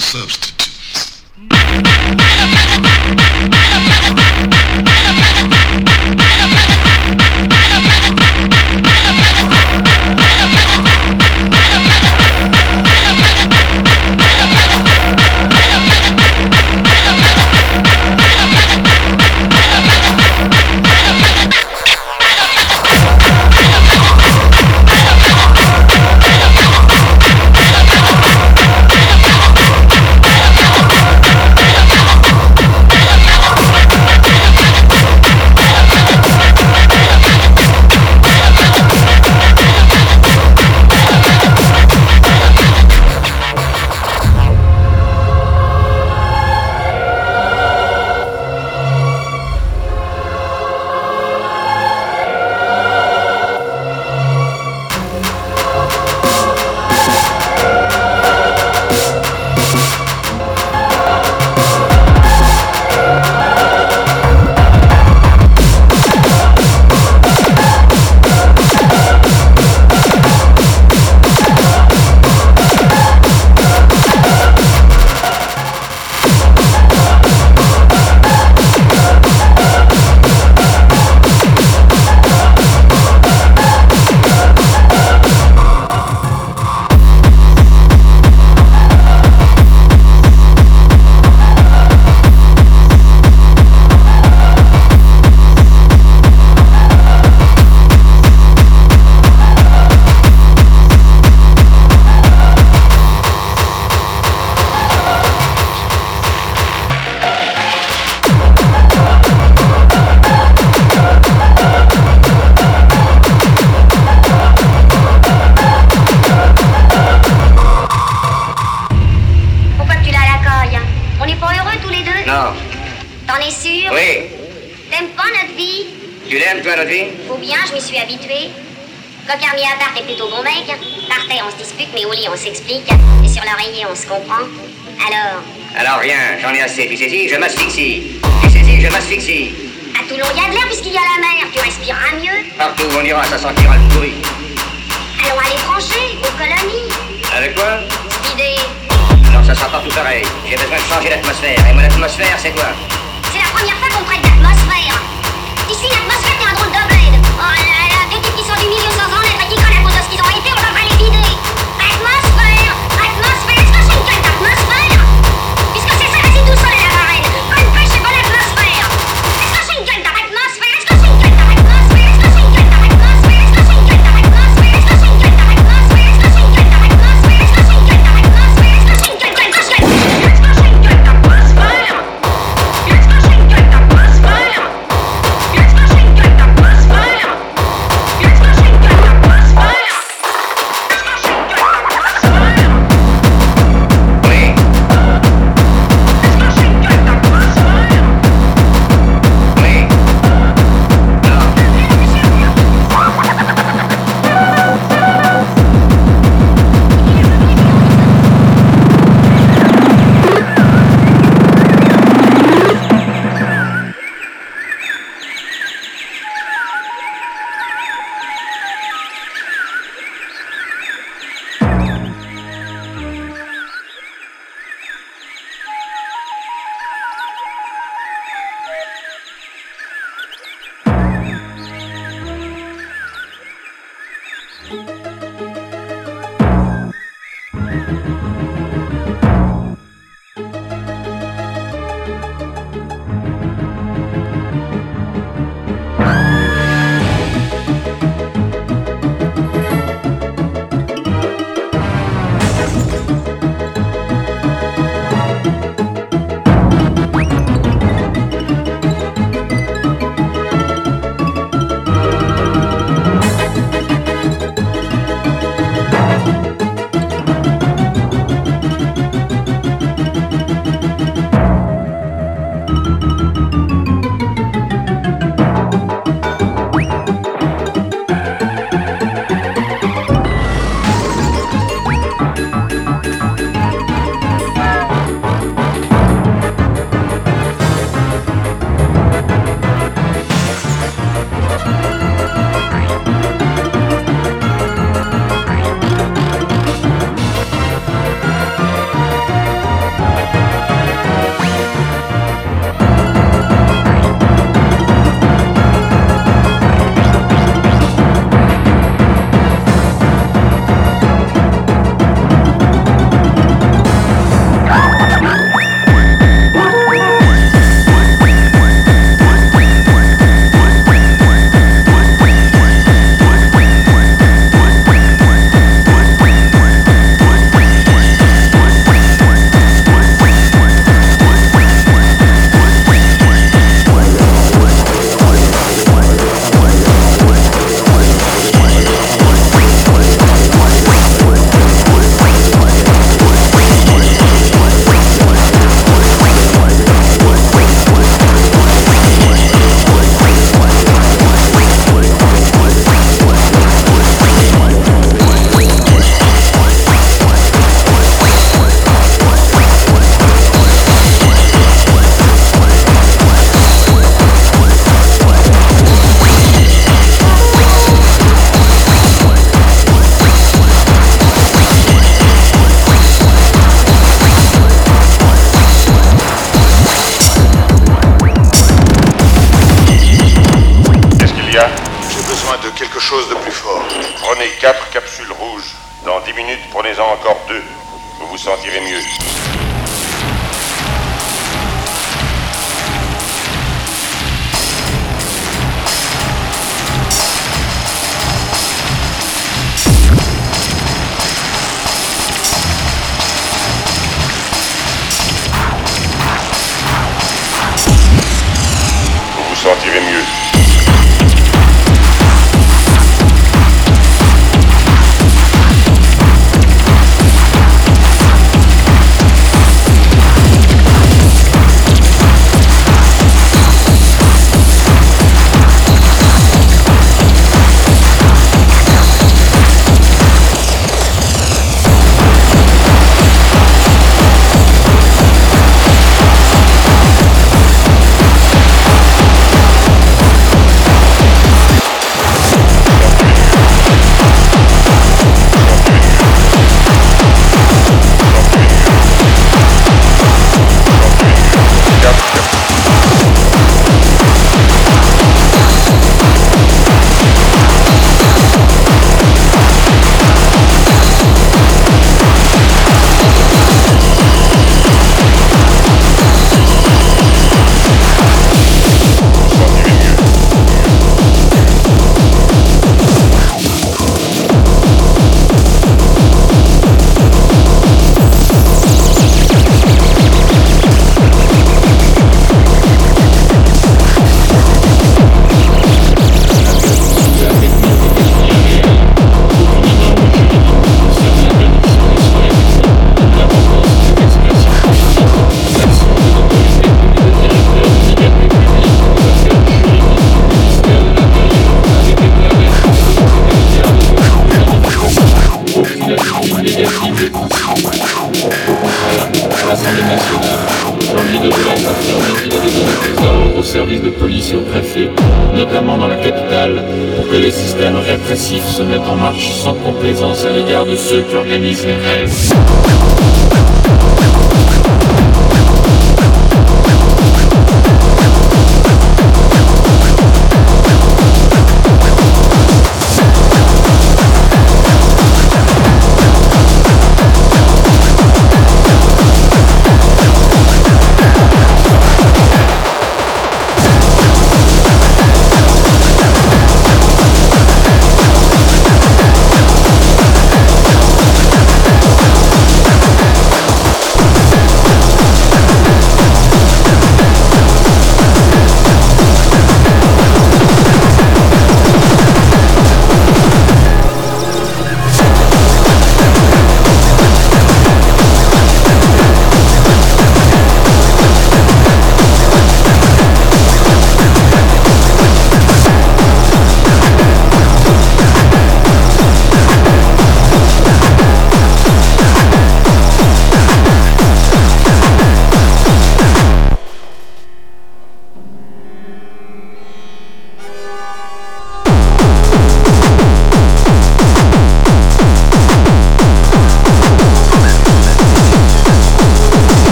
substance. suis habituée. Coq-armier à part, t'es plutôt bon mec. terre on se dispute, mais au lit, on s'explique. Et sur l'oreiller, on se comprend. Alors Alors rien, j'en ai assez. Tu saisis, je m'asphyxie. Tu saisis, je m'asphyxie. À Toulon, il y a de l'air puisqu'il y a la mer. Tu respireras mieux. Partout on ira, ça sentira le bruit. Allons à l'étranger, aux colonies. Avec quoi? Spidé. Non, ça sera pas tout pareil. J'ai besoin de changer l'atmosphère. Et mon atmosphère, c'est quoi? C'est la première fois qu'on prête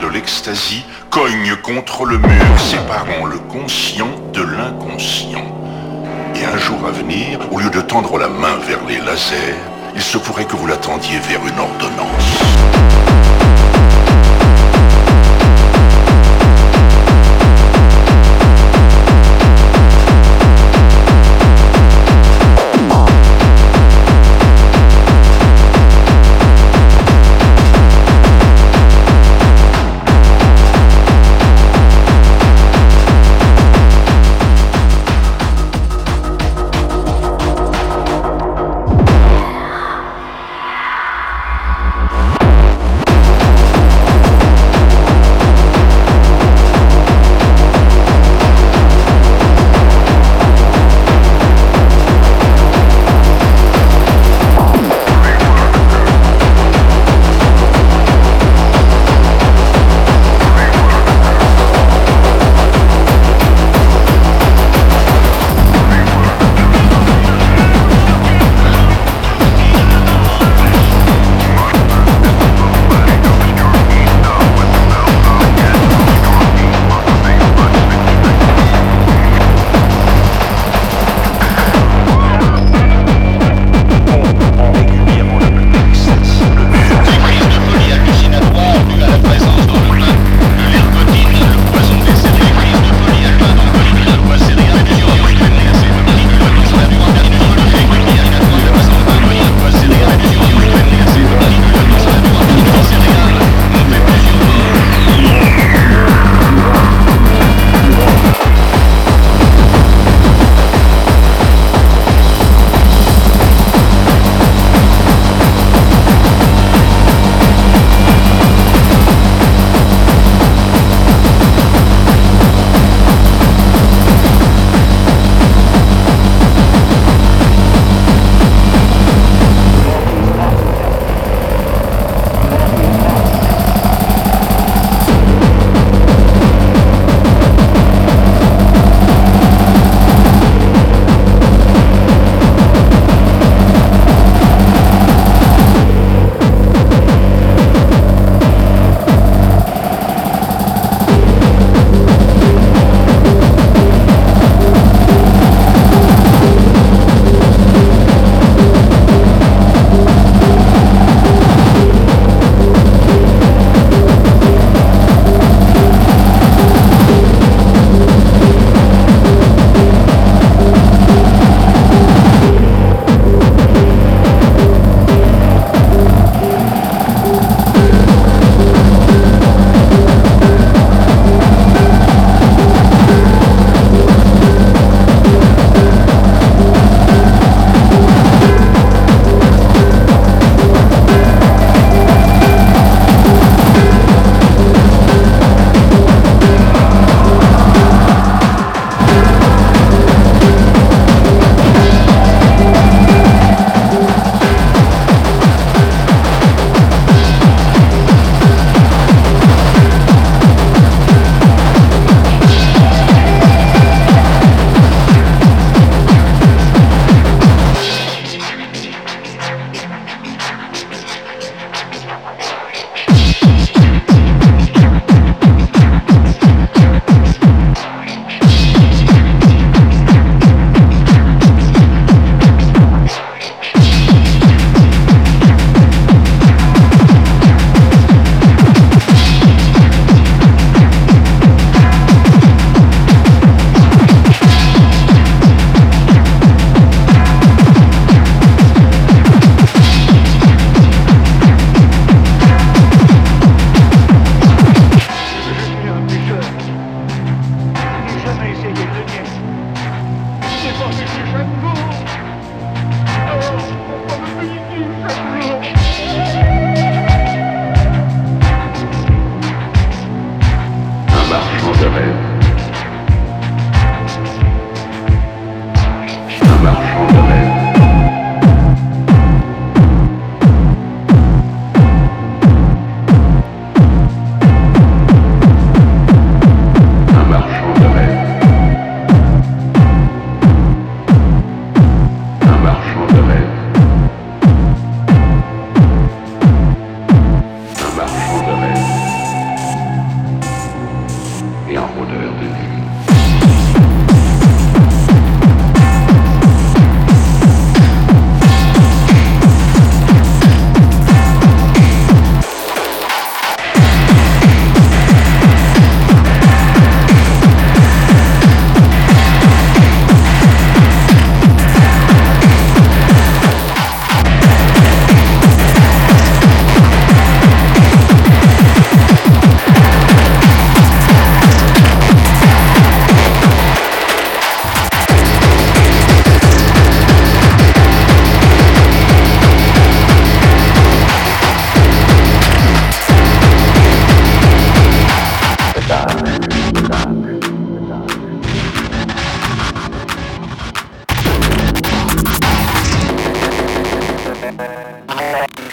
De l'ecstasy cogne contre le mur, séparant le conscient de l'inconscient. Et un jour à venir, au lieu de tendre la main vers les lasers, il se pourrait que vous l'attendiez vers une ordonnance.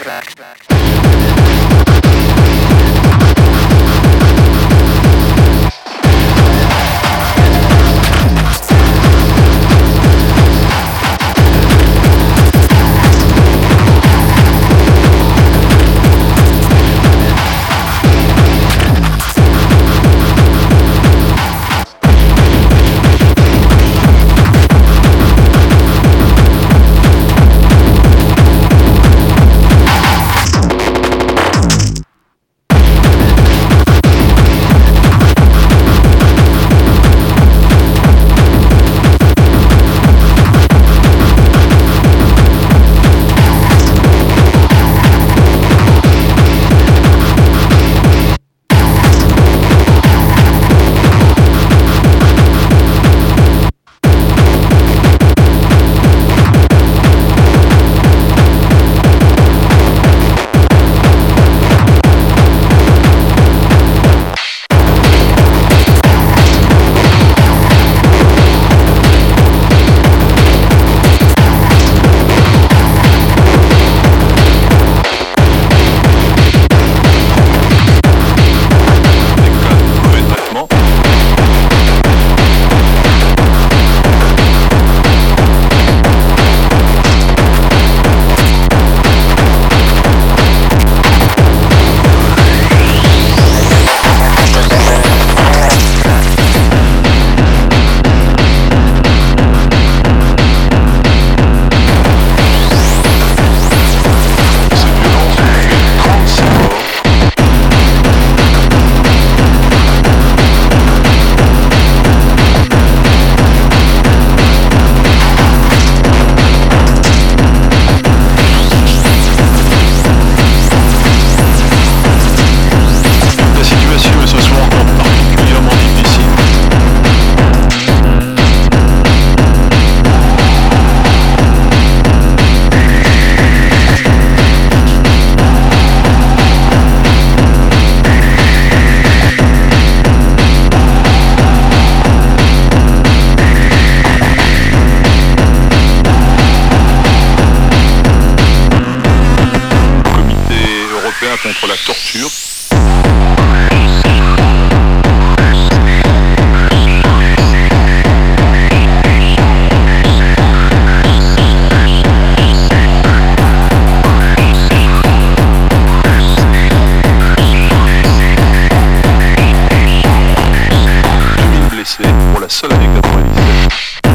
back. back. think that's.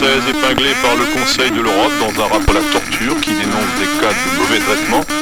française épinglée par le Conseil de l'Europe dans un rapport à la torture qui dénonce des cas de mauvais traitement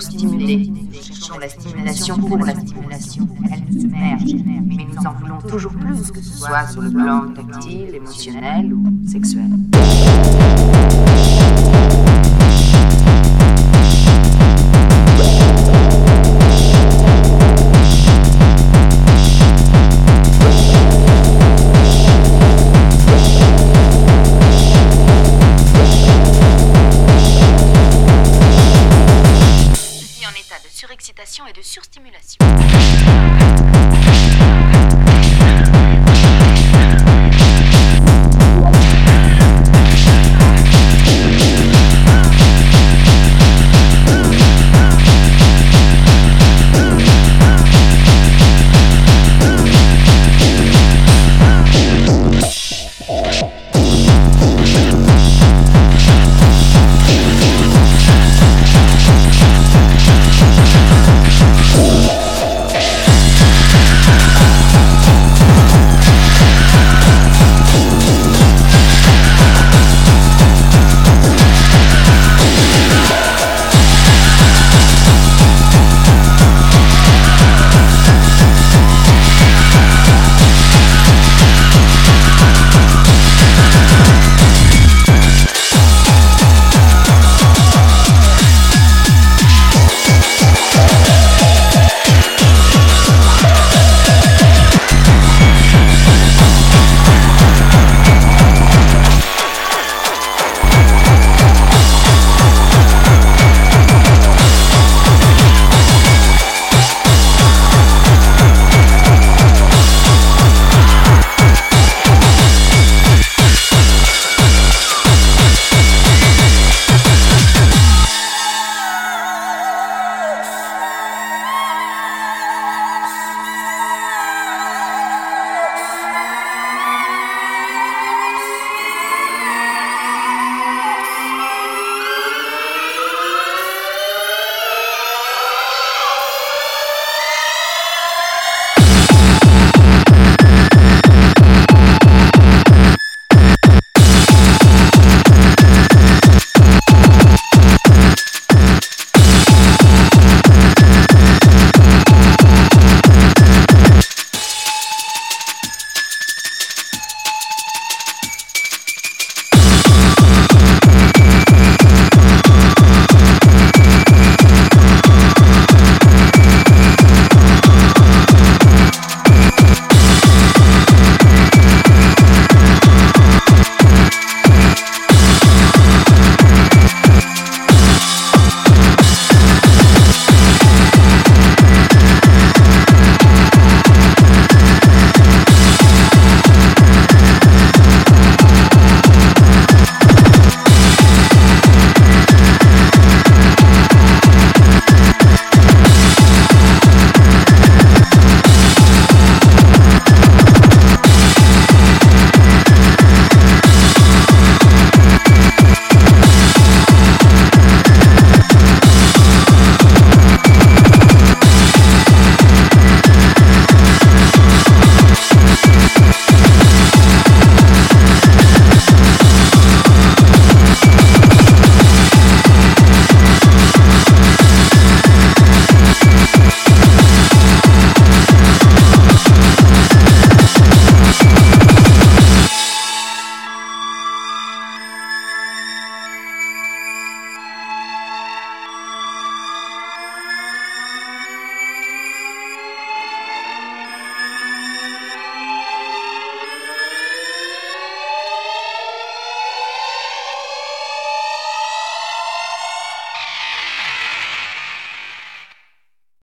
stimulés. Nous cherchons la stimulation pour la stimulation. Elle nous submerge. Mais nous en voulons toujours plus, que ce soit sur le plan tactile, émotionnel ou sexuel.